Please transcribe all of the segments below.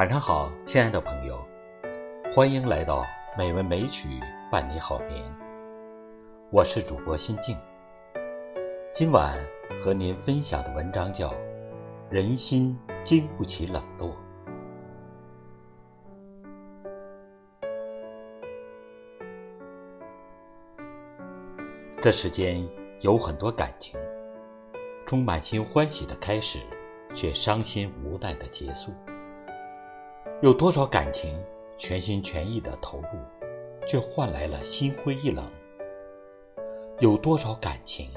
晚上好，亲爱的朋友，欢迎来到美文美曲伴你好眠。我是主播心静。今晚和您分享的文章叫《人心经不起冷落》。这世间有很多感情，充满心欢喜的开始，却伤心无奈的结束。有多少感情全心全意的投入，却换来了心灰意冷？有多少感情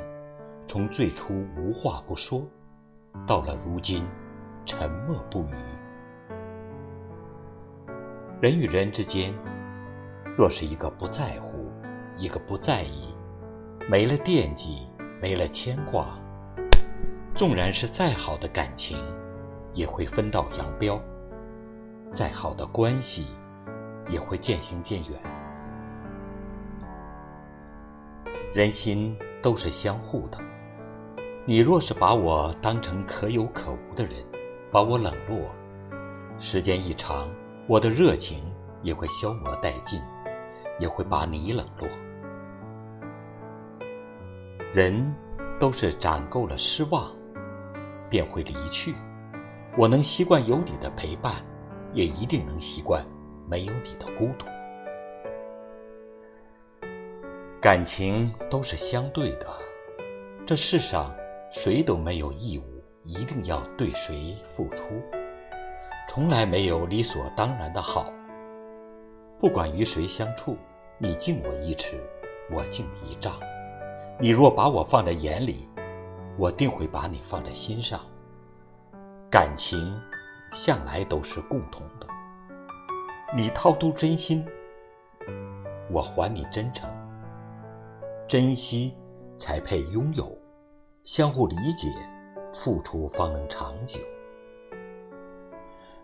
从最初无话不说，到了如今沉默不语？人与人之间，若是一个不在乎，一个不在意。没了惦记，没了牵挂，纵然是再好的感情，也会分道扬镳；再好的关系，也会渐行渐远。人心都是相互的，你若是把我当成可有可无的人，把我冷落，时间一长，我的热情也会消磨殆尽，也会把你冷落。人都是攒够了失望，便会离去。我能习惯有你的陪伴，也一定能习惯没有你的孤独。感情都是相对的，这世上谁都没有义务一定要对谁付出，从来没有理所当然的好。不管与谁相处，你敬我一尺，我敬你一丈。你若把我放在眼里，我定会把你放在心上。感情向来都是共同的，你掏出真心，我还你真诚。珍惜才配拥有，相互理解，付出方能长久。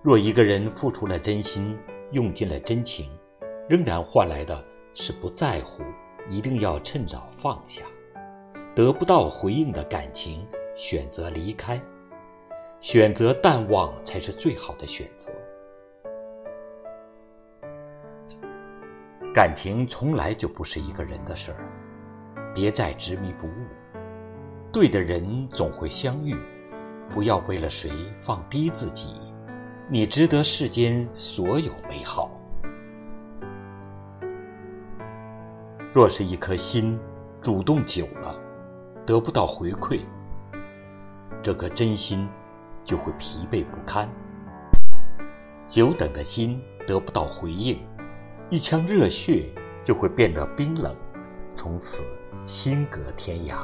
若一个人付出了真心，用尽了真情，仍然换来的是不在乎，一定要趁早放下。得不到回应的感情，选择离开，选择淡忘才是最好的选择。感情从来就不是一个人的事儿，别再执迷不悟。对的人总会相遇，不要为了谁放低自己。你值得世间所有美好。若是一颗心主动久了。得不到回馈，这颗真心就会疲惫不堪；久等的心得不到回应，一腔热血就会变得冰冷，从此心隔天涯。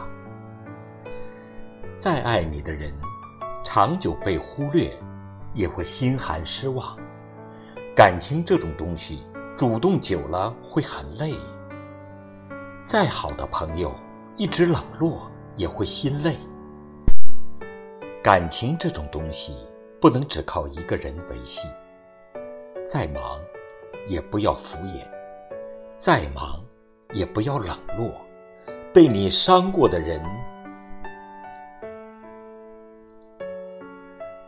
再爱你的人，长久被忽略，也会心寒失望。感情这种东西，主动久了会很累。再好的朋友，一直冷落。也会心累。感情这种东西，不能只靠一个人维系。再忙，也不要敷衍；再忙，也不要冷落。被你伤过的人，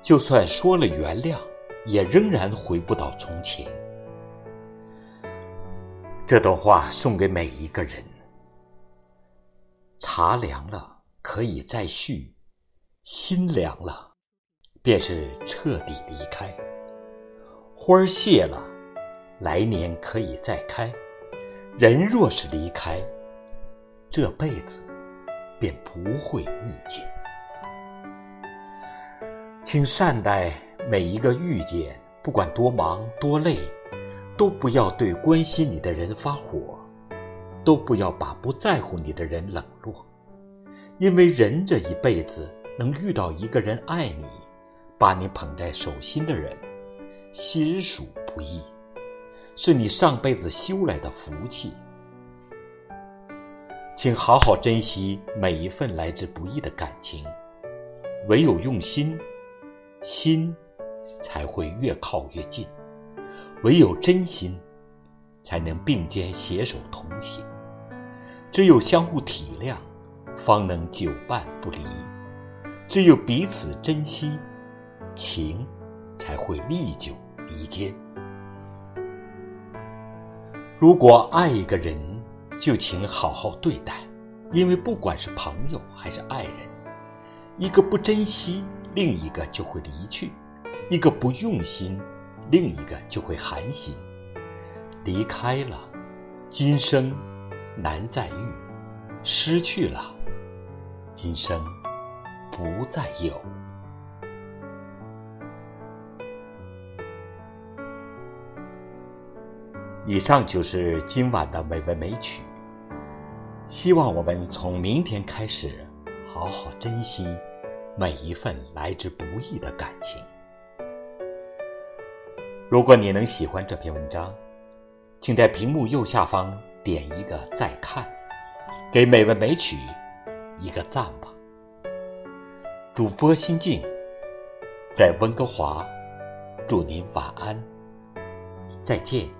就算说了原谅，也仍然回不到从前。这段话送给每一个人。茶凉了。可以再续，心凉了，便是彻底离开。花儿谢了，来年可以再开。人若是离开，这辈子便不会遇见。请善待每一个遇见，不管多忙多累，都不要对关心你的人发火，都不要把不在乎你的人冷落。因为人这一辈子能遇到一个人爱你，把你捧在手心的人，实属不易，是你上辈子修来的福气。请好好珍惜每一份来之不易的感情，唯有用心，心才会越靠越近；唯有真心，才能并肩携手同行。只有相互体谅。方能久伴不离，只有彼此珍惜，情才会历久弥坚。如果爱一个人，就请好好对待，因为不管是朋友还是爱人，一个不珍惜，另一个就会离去；一个不用心，另一个就会寒心。离开了，今生难再遇；失去了，今生不再有。以上就是今晚的美文美曲。希望我们从明天开始，好好珍惜每一份来之不易的感情。如果你能喜欢这篇文章，请在屏幕右下方点一个再看，给美文美曲一个赞吧。主播心静，在温哥华，祝您晚安，再见。